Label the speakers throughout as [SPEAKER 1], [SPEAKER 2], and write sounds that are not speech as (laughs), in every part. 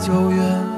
[SPEAKER 1] 九月。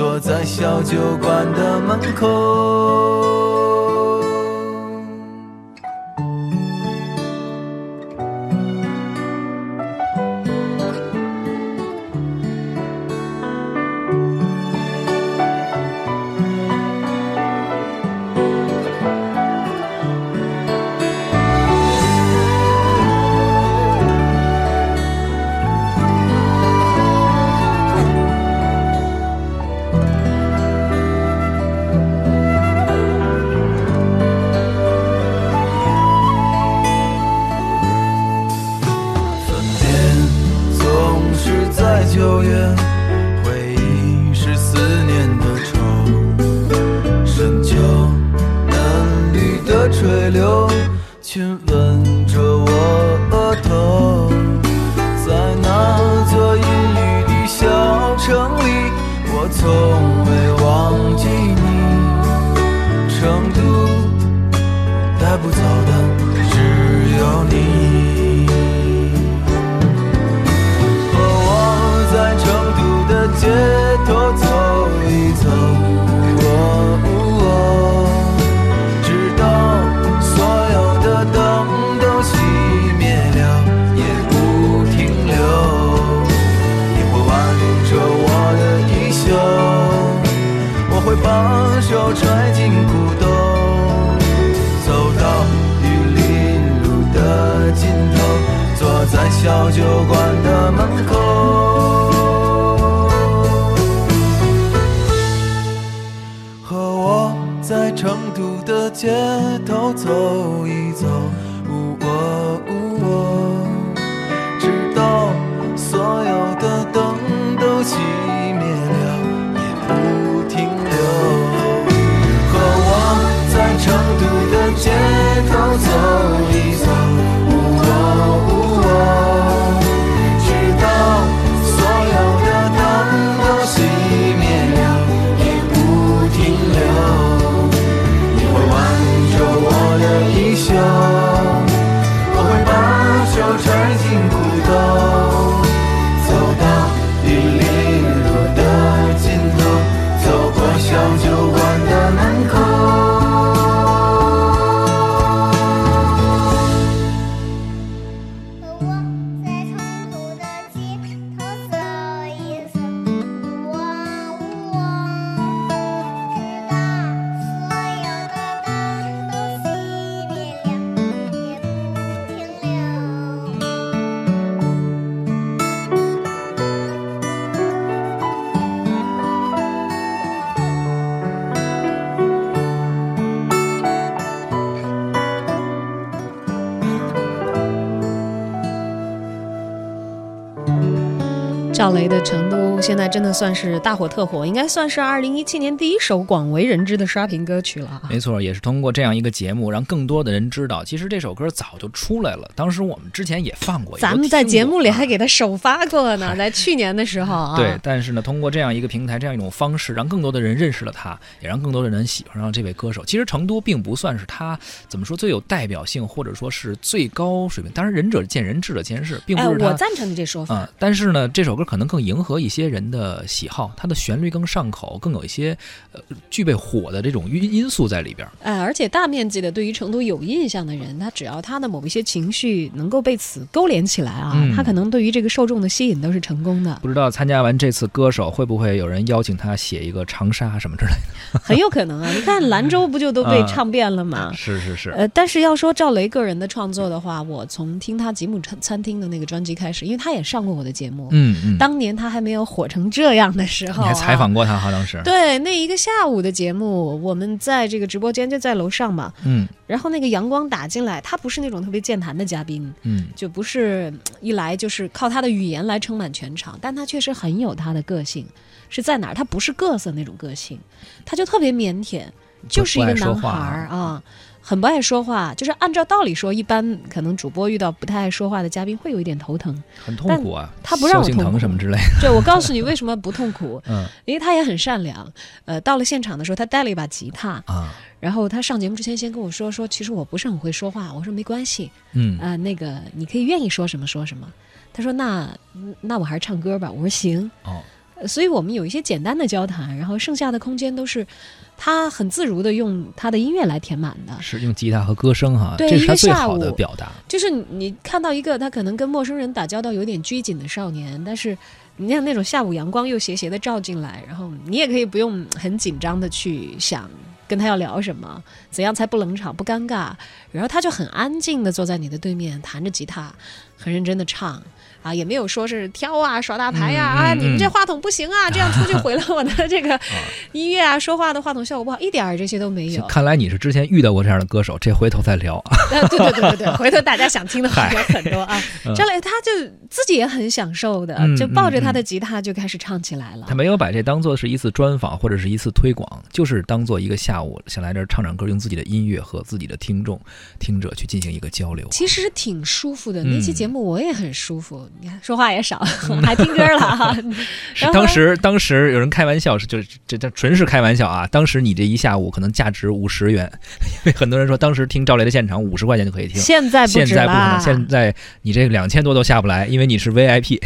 [SPEAKER 1] 坐在小酒馆的门口。to 成都的街头走一走，哦哦穿进
[SPEAKER 2] 古董。
[SPEAKER 3] 赵雷的《成都》》现在真的算是大火特火，应该算是二零一七年第一首广为人知的刷屏歌曲了啊。
[SPEAKER 4] 没错，也是通过这样一个节目，让更多的人知道，其实这首歌早就出来了。当时我们之前也放过，
[SPEAKER 3] 咱们在节目里还给
[SPEAKER 4] 他。
[SPEAKER 3] 首发过呢，在去年的时候啊。
[SPEAKER 4] 对，但是呢，通过这样一个平台，这样一种方式，让更多的人认识了他，也让更多的人喜欢上这位歌手。其实成都并不算是他怎么说最有代表性，或者说是最高水平。当然，仁者见仁，智者见智，并
[SPEAKER 3] 哎，
[SPEAKER 4] 不是他。
[SPEAKER 3] 我赞成你这说法。
[SPEAKER 4] 嗯，但是呢，这首歌可能更迎合一些人的喜好，它的旋律更上口，更有一些呃具备火的这种因因素在里边。
[SPEAKER 3] 哎，而且大面积的对于成都有印象的人，他只要他的某一些情绪能够被此勾连起来啊，
[SPEAKER 4] 嗯
[SPEAKER 3] 他可能对于这个受众的吸引都是成功的，
[SPEAKER 4] 不知道参加完这次歌手，会不会有人邀请他写一个长沙什么之类的 (laughs)
[SPEAKER 3] 很有可能啊。(laughs) 你看兰州不就都被
[SPEAKER 4] 啊
[SPEAKER 3] 唱遍了吗
[SPEAKER 4] 的？？是是是，
[SPEAKER 3] 呃，但是要说赵雷个人的创作的话，我从听他吉姆餐餐厅的那个专辑开始，因为他也上过我的节目，
[SPEAKER 4] 嗯嗯，
[SPEAKER 3] 当年他还没有火成这样的时候、啊，
[SPEAKER 4] 你还采访过他哈？当时，
[SPEAKER 3] 对，那一个下午的节目，我们在这个直播间就在楼上嘛，
[SPEAKER 4] 嗯
[SPEAKER 3] 然后那个阳光打进来，他不是那种特别健谈的嘉宾，
[SPEAKER 4] 嗯，
[SPEAKER 3] 就不是嗯一来就是靠他的语言来撑满全场，但他确实很有他的个性，是在哪儿？他不是各色那种个性，他就特别腼腆，就是一个男孩
[SPEAKER 4] 话
[SPEAKER 3] 儿啊。很不爱说话，就是按照道理说，一般可能主播遇到不太爱说话的嘉宾会有一点头疼。
[SPEAKER 4] 很痛苦啊，
[SPEAKER 3] 他不让我痛
[SPEAKER 4] 什么之类的，
[SPEAKER 3] 对，我告诉你为什么不痛苦，(laughs)
[SPEAKER 4] 嗯
[SPEAKER 3] 因为他也很善良。呃，到了现场的时候，他带了一把吉他，
[SPEAKER 4] 啊，
[SPEAKER 3] 然后他上节目之前先跟我说说，其实我不是很会说话。我说没关系，
[SPEAKER 4] 嗯
[SPEAKER 3] 啊、那个你可以愿意说什么说什么。他说那那我还是唱歌吧。我说行。
[SPEAKER 4] 哦，
[SPEAKER 3] 呃所以我们有一些简单的交谈，然后剩下的空间都是他很自如的用他的音乐来填满的。
[SPEAKER 4] 是用吉他和歌声哈，
[SPEAKER 3] 对
[SPEAKER 4] 这是最好的表达。
[SPEAKER 3] 就是你你看到一个他可能跟陌生人打交道有点拘谨的少年，但是你像那种下午阳光又斜斜的照进来，然后你也可以不用很紧张的去想跟他要聊什么，怎样才不冷场不尴尬，然后他就很安静的坐在你的对面，弹着吉他，很认真的唱。啊，也没有说是挑啊、耍大牌呀、啊，你们这
[SPEAKER 4] 嗯
[SPEAKER 3] 话筒不行啊，这样出去毁了我的这个 (laughs) 音乐啊，说话的话筒效果不好，一点儿这些都没有。
[SPEAKER 4] 看来你是之前遇到过这样的歌手，这回头再聊啊。
[SPEAKER 3] 呃，对对对对对，回头大家想听的话有很多啊。(laughs)
[SPEAKER 4] 嗯
[SPEAKER 3] 张磊他就自己也很享受的，
[SPEAKER 4] 嗯
[SPEAKER 3] 就抱着他
[SPEAKER 4] 嗯
[SPEAKER 3] 的吉他就开始唱起来了。
[SPEAKER 4] 他没有把这当做是一次专访或者是一次推广，就是当做一个下午想来这儿唱唱歌，用自己的音乐和自己的听众、听者去进行一个交流。
[SPEAKER 3] 其实挺舒服的，
[SPEAKER 4] 嗯
[SPEAKER 3] 那期节目我也很舒服。你看说话也少，(laughs) 还听歌了哈。(laughs)
[SPEAKER 4] 是当时，当时有人开玩笑，是就是这这纯是开玩笑啊！当时你这一下午可能价值五十元，(laughs) 因为很多人说当时听赵雷的现场五十块钱就可以听，
[SPEAKER 3] 现在不
[SPEAKER 4] 现在不可能，现在你这两千多都下不来，因为你是 VIP。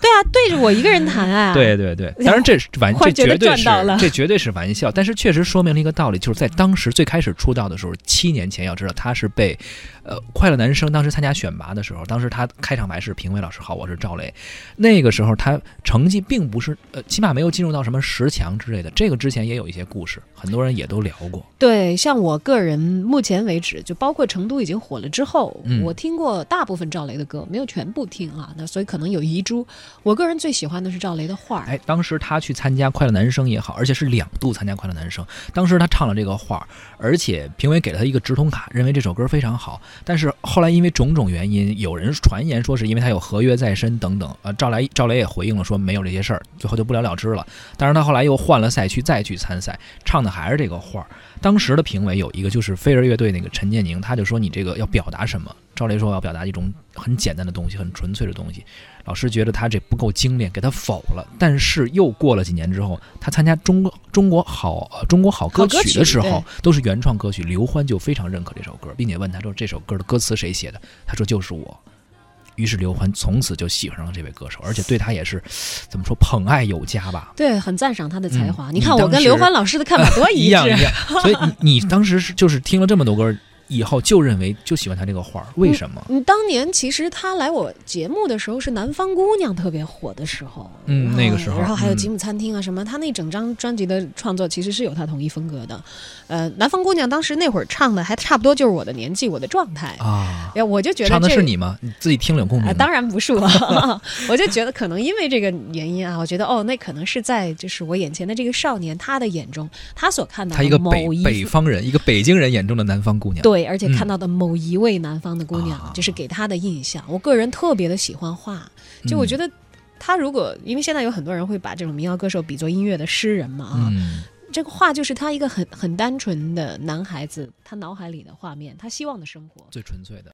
[SPEAKER 3] 对啊，对着我一个人弹啊。
[SPEAKER 4] 对对对，当然这是玩，这绝对是这绝对是玩笑，但是确实说明了一个道理，就是在当时最开始出道的时候，七年前，要知道他是被，呃，快乐男声当时参加选拔的时候，当时他开场白是评委老师好，我是赵雷，那个时候他成绩并不是，呃，起码没有进入到什么十强之类的，这个之前也有一些故事，很多人也都聊过，
[SPEAKER 3] 对，像我个人目前为止，就包括成都已经火了之后，我听过大部分赵雷的歌，没有全部听啊。那所以可能有遗珠。我我个人最喜欢的是赵雷的画儿。
[SPEAKER 4] 哎，当时他去参加快乐男声也好，而且是两度参加快乐男声。当时他唱了这个画儿，而且评委给了他一个直通卡，认为这首歌非常好。但是后来因为种种原因，有人传言说是因为他有合约在身等等。呃，赵雷赵雷也回应了说没有这些事儿，最后就不了了之了。但是他后来又换了赛区再去参赛，唱的还是这个画儿。当时的评委有一个就是飞儿乐队那个陈建宁，他就说你这个要表达什么？赵雷说我要表达一种很简单的东西，很纯粹的东西。老师觉得他这不够精炼，给他否了。但是又过了几年之后，他参加中国中国好呃中国好歌曲的时候，都是原创歌曲。刘欢就非常认可这首歌，并且问他说这首歌的歌词谁写的？他说就是我。于是刘欢从此就喜欢上了这位歌手，而且对他也是怎么说捧爱有加吧。
[SPEAKER 3] 对，很赞赏他的才华。
[SPEAKER 4] 嗯
[SPEAKER 3] 你看我跟刘欢老师的看法多 (laughs)
[SPEAKER 4] 一
[SPEAKER 3] 致。
[SPEAKER 4] 样一样，所以你你当时是就是听了这么多歌以后，就认为就喜欢他这个画儿，为什么？
[SPEAKER 3] 嗯，当年其实他来我节目的时候是《南方姑娘》特别火的时候，
[SPEAKER 4] 嗯那个时候
[SPEAKER 3] 然后还有
[SPEAKER 4] 嗯
[SPEAKER 3] 吉姆餐厅啊什么，他那整张专辑的创作其实是有他统一风格的。呃，《南方姑娘》当时那会儿唱的还差不多就是我的年纪，我的状态，
[SPEAKER 4] 啊，
[SPEAKER 3] 哎，我就觉得
[SPEAKER 4] 唱的是你吗？你自己听了有共鸣？
[SPEAKER 3] 当然不是我，(laughs) 我就觉得可能因为这个原因啊，我觉得哦，那可能是在就是我眼前的这个少年他的眼中，他所看到
[SPEAKER 4] 他一个北北方人，一个北京人眼中的南方姑娘。
[SPEAKER 3] 对，而且
[SPEAKER 4] 嗯
[SPEAKER 3] 看到的某一位南方的姑娘，
[SPEAKER 4] 啊
[SPEAKER 3] 就是给她的印象。我个人特别的喜欢画，就我觉
[SPEAKER 4] 得
[SPEAKER 3] 得他如果因为现在有很多人会把这种民谣歌手比作音乐的诗人嘛啊，
[SPEAKER 4] 嗯，
[SPEAKER 3] 这个画就是他一个很很单纯的男孩子，他脑海里的画面，他希望的生活。
[SPEAKER 4] 最纯粹的。